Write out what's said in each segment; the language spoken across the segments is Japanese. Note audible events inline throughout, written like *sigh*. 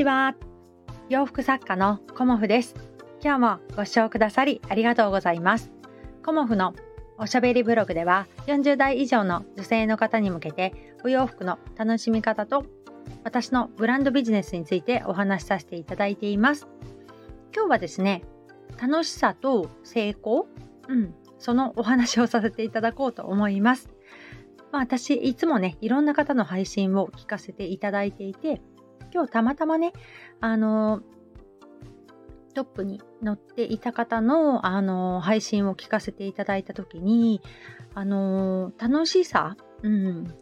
ちは。洋服作家のコモフです。今日もご視聴くださりありがとうございます。コモフのおしゃべりブログでは40代以上の女性の方に向けてお洋服の楽しみ方と私のブランドビジネスについてお話しさせていただいています。今日はですね、楽しさと成功、うん、そのお話をさせていただこうと思います。まあ、私、いつもね、いろんな方の配信を聞かせていただいていて、今日たまたまね、あの、トップに載っていた方の、あの、配信を聞かせていただいたときに、あの、楽しさ、うん、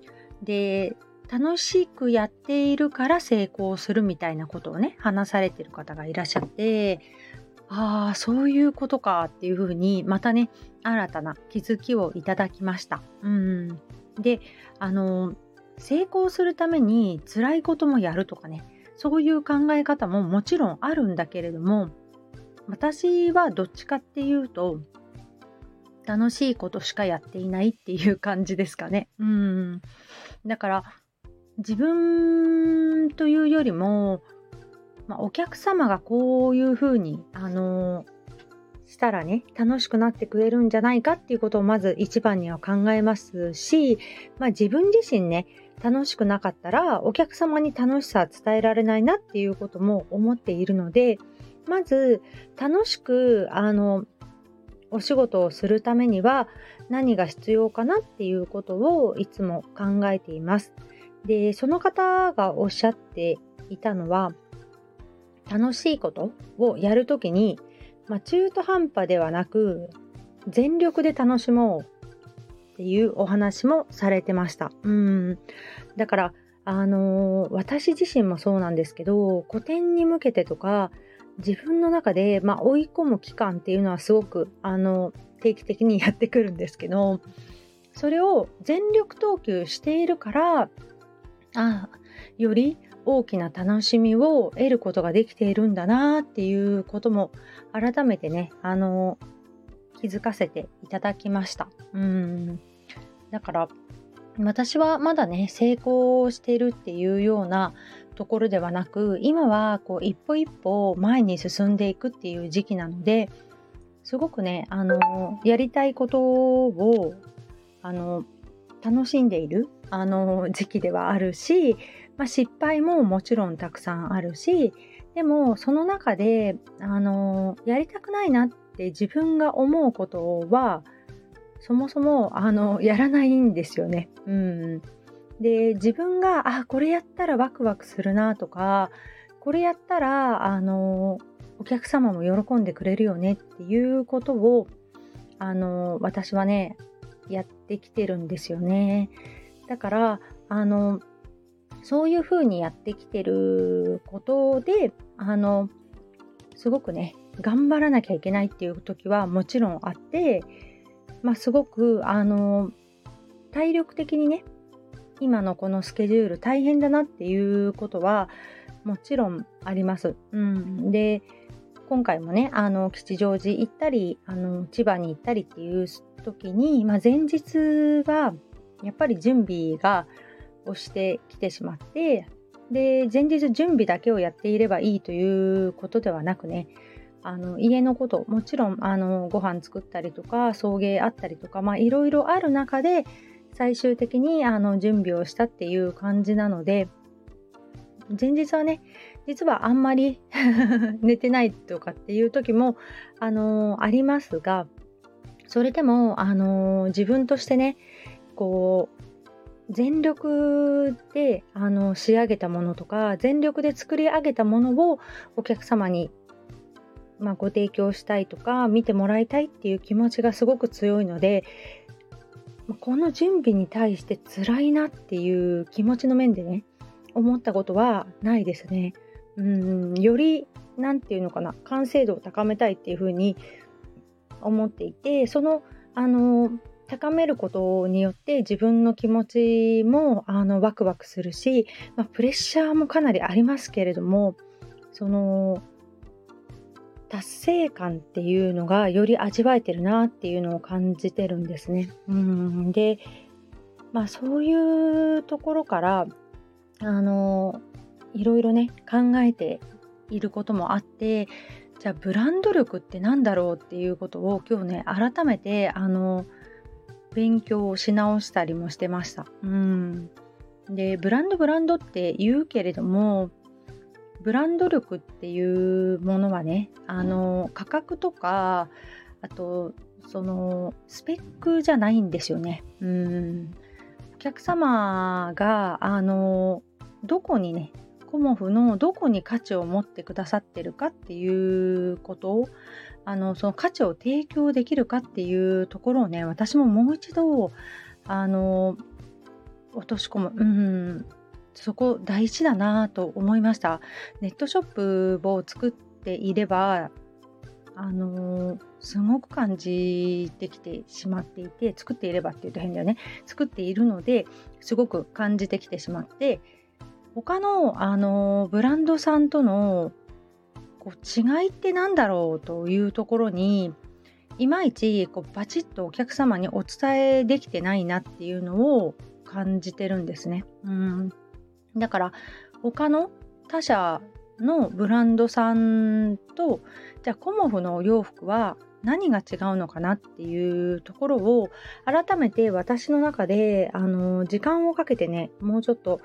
で、楽しくやっているから成功するみたいなことをね、話されてる方がいらっしゃって、ああ、そういうことかっていうふうに、またね、新たな気づきをいただきました。うん。で、あの、成功するために辛いこともやるとかね、そういう考え方ももちろんあるんだけれども、私はどっちかっていうと、楽しいことしかやっていないっていう感じですかね。うん。だから、自分というよりも、まあ、お客様がこういうふうに、あのしたらね、楽しくなってくれるんじゃないかっていうことをまず一番には考えますし、まあ、自分自身ね、楽しくなかったらお客様に楽しさ伝えられないなっていうことも思っているので、まず楽しく、あの、お仕事をするためには何が必要かなっていうことをいつも考えています。で、その方がおっしゃっていたのは、楽しいことをやるときに、まあ、中途半端ではなく全力で楽しもうっていうお話もされてました。うんだからあのー、私自身もそうなんですけど古典に向けてとか自分の中で、まあ、追い込む期間っていうのはすごくあの定期的にやってくるんですけどそれを全力投球しているからあより大きな楽しみを得ることができているんだなっていうことも改めてね、あの、気づかせていただきました。うん。だから、私はまだね、成功しているっていうようなところではなく、今はこう一歩一歩前に進んでいくっていう時期なので、すごくね、あの、やりたいことを、あの、楽しんでいる、あの、時期ではあるし、まあ、失敗ももちろんたくさんあるしでもその中であのやりたくないなって自分が思うことはそもそもあのやらないんですよね。うん、で自分があこれやったらワクワクするなとかこれやったらあのお客様も喜んでくれるよねっていうことをあの私はねやってきてるんですよね。だからあのそういうふうにやってきてることで、あの、すごくね、頑張らなきゃいけないっていう時はもちろんあって、まあ、すごく、あの、体力的にね、今のこのスケジュール大変だなっていうことはもちろんあります。うん、で、今回もね、あの、吉祥寺行ったり、あの、千葉に行ったりっていう時に、まあ、前日は、やっぱり準備がをしてきてしまってで前日準備だけをやっていればいいということではなくねあの家のこともちろんあのご飯作ったりとか送迎あったりとかいろいろある中で最終的にあの準備をしたっていう感じなので前日はね実はあんまり *laughs* 寝てないとかっていう時もあのありますがそれでもあの自分としてねこう全力であの仕上げたものとか全力で作り上げたものをお客様に、まあ、ご提供したいとか見てもらいたいっていう気持ちがすごく強いのでこの準備に対して辛いなっていう気持ちの面でね思ったことはないですね。うんより何て言うのかな完成度を高めたいっていうふうに思っていてそのあの高めることによって自分の気持ちもあのワクワクするし、まあ、プレッシャーもかなりありますけれどもその達成感っていうのがより味わえてるなっていうのを感じてるんですね。うんでまあそういうところからあのいろいろね考えていることもあってじゃあブランド力って何だろうっていうことを今日ね改めてあの勉強をし直したりもしてました。うんでブランドブランドって言うけれどもブランド力っていうものはねあの価格とかあとそのスペックじゃないんですよね。うん。お客様があのどこにねコモフのどこに価値を持ってくださってるかっていうことをあのその価値を提供できるかっていうところをね私ももう一度あの落とし込む、うん、そこ大事だなと思いました。ネットショップを作っていればあのすごく感じてきてしまっていて作っていればっていうと変だよね。作っているのですごく感じてきてしまって他の、あのブランドさんとのこう違いって何だろうというところにいまいちこうバチッとお客様にお伝えできてないなっていうのを感じてるんですね。うん。だから他の他社のブランドさんとじゃあコモフのお洋服は何が違うのかなっていうところを改めて私の中であの時間をかけてねもうちょっと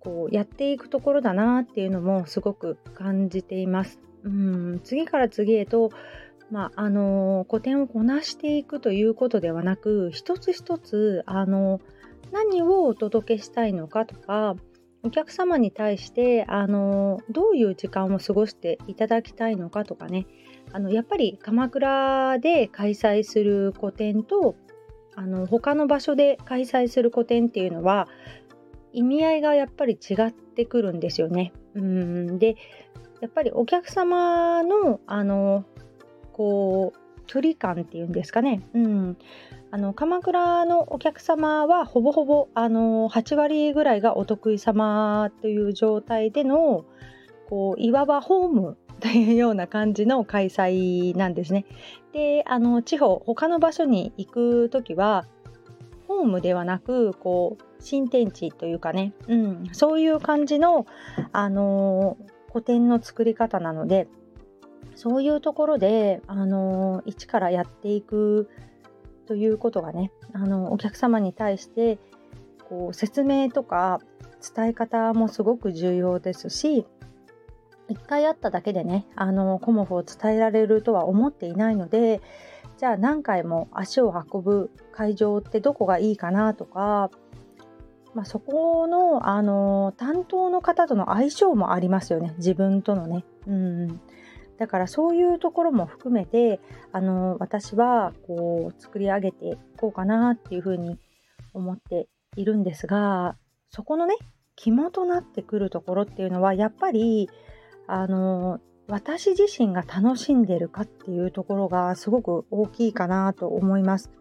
こうやっていくところだなっていうのもすごく感じています。うん次から次へとまあ、あの古典をこなしていくということではなく一つ一つあの何をお届けしたいのかとかお客様に対してあのどういう時間を過ごしていただきたいのかとかね。あのやっぱり鎌倉で開催する個展とあの他の場所で開催する個展っていうのは意味合いがやっぱり違ってくるんですよね。うん。でやっぱりお客様のあのこう距離感っていうんですかね、うん、あの鎌倉のお客様はほぼほぼあの8割ぐらいがお得意様という状態でのこういわばホーム *laughs* というような感じの開催なんですね。であの地方他の場所に行く時はホームではなくこう新天地というかね、うん、そういう感じの、あのー、古典の作り方なのでそういうところで、あのー、一からやっていくということがね、あのお客様に対してこう説明とか伝え方もすごく重要ですし一回会っただけでねあのコモフを伝えられるとは思っていないのでじゃあ何回も足を運ぶ会場ってどこがいいかなとかまあ、そこの、あの担当の方との相性もありますよね自分とのね。うんだからそういうところも含めて、あの私はこう作り上げていこうかなっていうふうに思っているんですがそこのね肝となってくるところっていうのはやっぱりあの私自身が楽しんでるかっていうところがすごく大きいかなと思います。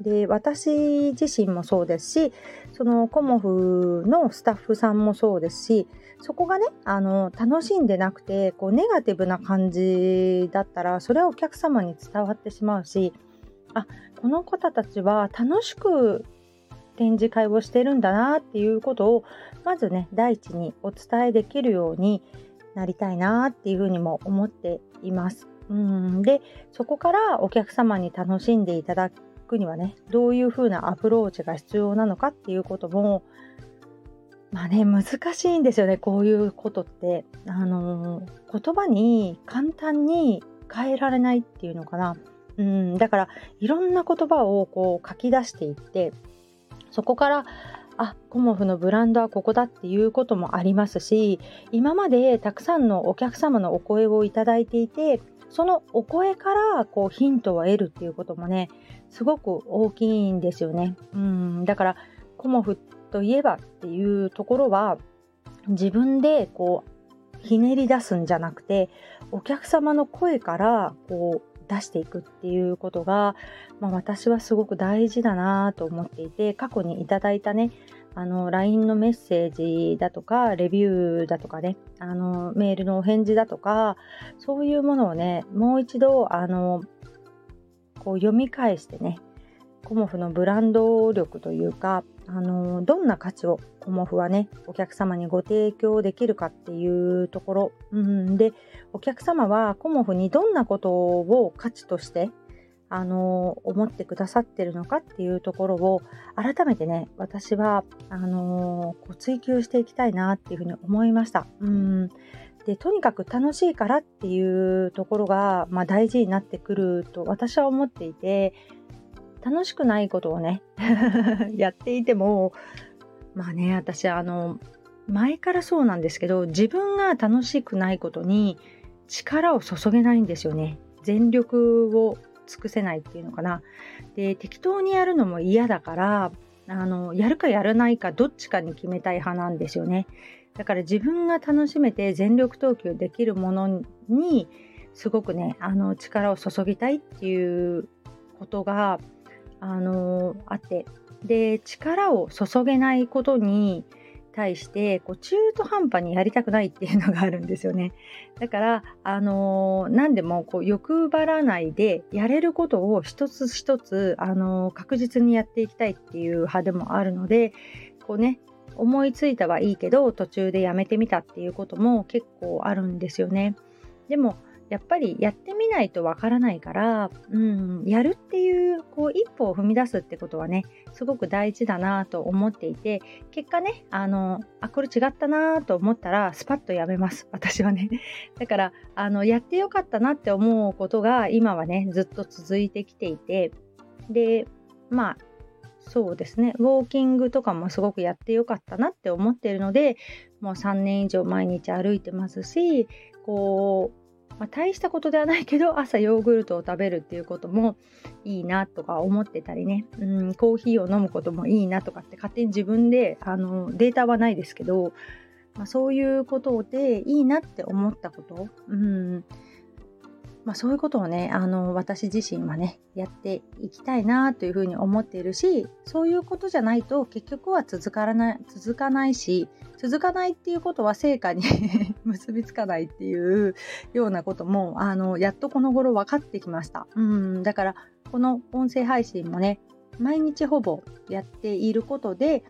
で私自身もそうですしそのコモフのスタッフさんもそうですしそこがねあの楽しんでなくてこうネガティブな感じだったらそれはお客様に伝わってしまうしあこの方たちは楽しく展示会をしてるんだなっていうことをまずね第一にお伝えできるようになりたいなっていうふうにも思っています。うんでそこからお客様に楽しんでいただくにはねどういう風なアプローチが必要なのかっていうこともまあね難しいんですよねこういうことって。あのー、言葉に簡単に変えられないっていうのかな。うんだからいろんな言葉をこう書き出していってそこからあコモフのブランドはここだっていうこともありますし今までたくさんのお客様のお声をいただいていてそのお声からこうヒントを得るっていうこともねすごく大きいんですよね。うんだからコモフといえばっていうところは自分でこうひねり出すんじゃなくてお客様の声からこう出していくっていうことが、まあ、私はすごく大事だなと思っていて過去にいただいたねあの LINE のメッセージだとかレビューだとかねあのメールのお返事だとかそういうものをねもう一度あのこう読み返してねコモフのブランド力というか、あのどんな価値をコモフはねお客様にご提供できるかっていうところ、うん、でお客様はコモフにどんなことを価値としてあの思ってくださってるのかっていうところを改めてね私はあのこう追求していきたいなっていうふうに思いました。うんでとにかく楽しいからっていうところが、まあ、大事になってくると私は思っていて楽しくないことをね *laughs* やっていてもまあね私あの前からそうなんですけど自分が楽しくないことに力を注げないんですよね。全力を尽くせないっていうのかな。で適当にやるのも嫌だからあのやるかやらないかどっちかに決めたい派なんですよね。だから自分が楽しめて全力投球できるものにすごくねあの力を注ぎたいっていうことがあのあって。で力を注げないことに対してこう中途半端にやりたくないっていうのがあるんですよね。だからあの何でもこう欲張らないでやれることを一つ一つあの確実にやっていきたいっていう派でもあるのでこうね思いついたはいいけど途中でやめてみたっていうことも結構あるんですよね。でもやっぱりやってみないとわからないから、うん、やるっていうこう一歩を踏み出すってことはねすごく大事だなと思っていて結果ねあのあこれ違ったなと思ったらスパッとやめます。*laughs* 私はね。だからあのやってよかったなって思うことが今はねずっと続いてきていて。でまあそうですね。ウォーキングとかもすごくやってよかったなって思っているのでもう3年以上毎日歩いてますしこうまあ、大したことではないけど朝ヨーグルトを食べるっていうこともいいなとか思ってたりね、うん、コーヒーを飲むこともいいなとかって勝手に自分であのデータはないですけど、まあ、そういうことでいいなって思ったこと、うん、まあ、そういうことをねあの私自身はねやっていきたいなというふうに思っているしそういうことじゃないと結局は続からない続かないし続かないっていうことは成果に *laughs* 結びつかないっていうようなこともあのやっとこの頃分かってきました。うんだからこの音声配信もね毎日ほぼやっていることで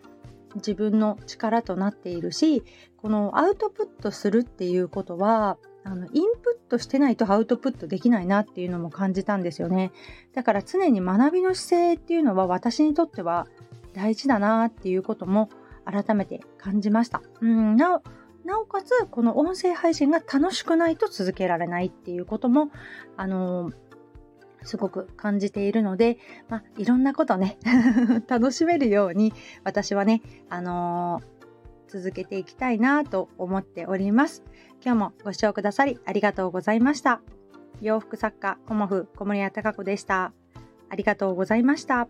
自分の力となっているしこのアウトプットするっていうことはあのイントしてないとアウトプットできないなっていうのも感じたんですよね。だから常に学びの姿勢っていうのは私にとっては大事だなっていうことも改めて感じました。うんななおかつこの音声配信が楽しくないと続けられないっていうこともあのーすごく感じているので、まあ、いろんなことね *laughs* 楽しめるように私はね、あのー続けていきたいなと思っております。今日もご視聴くださりありがとうございました。洋服作家、コモフ小森屋隆子でした。ありがとうございました。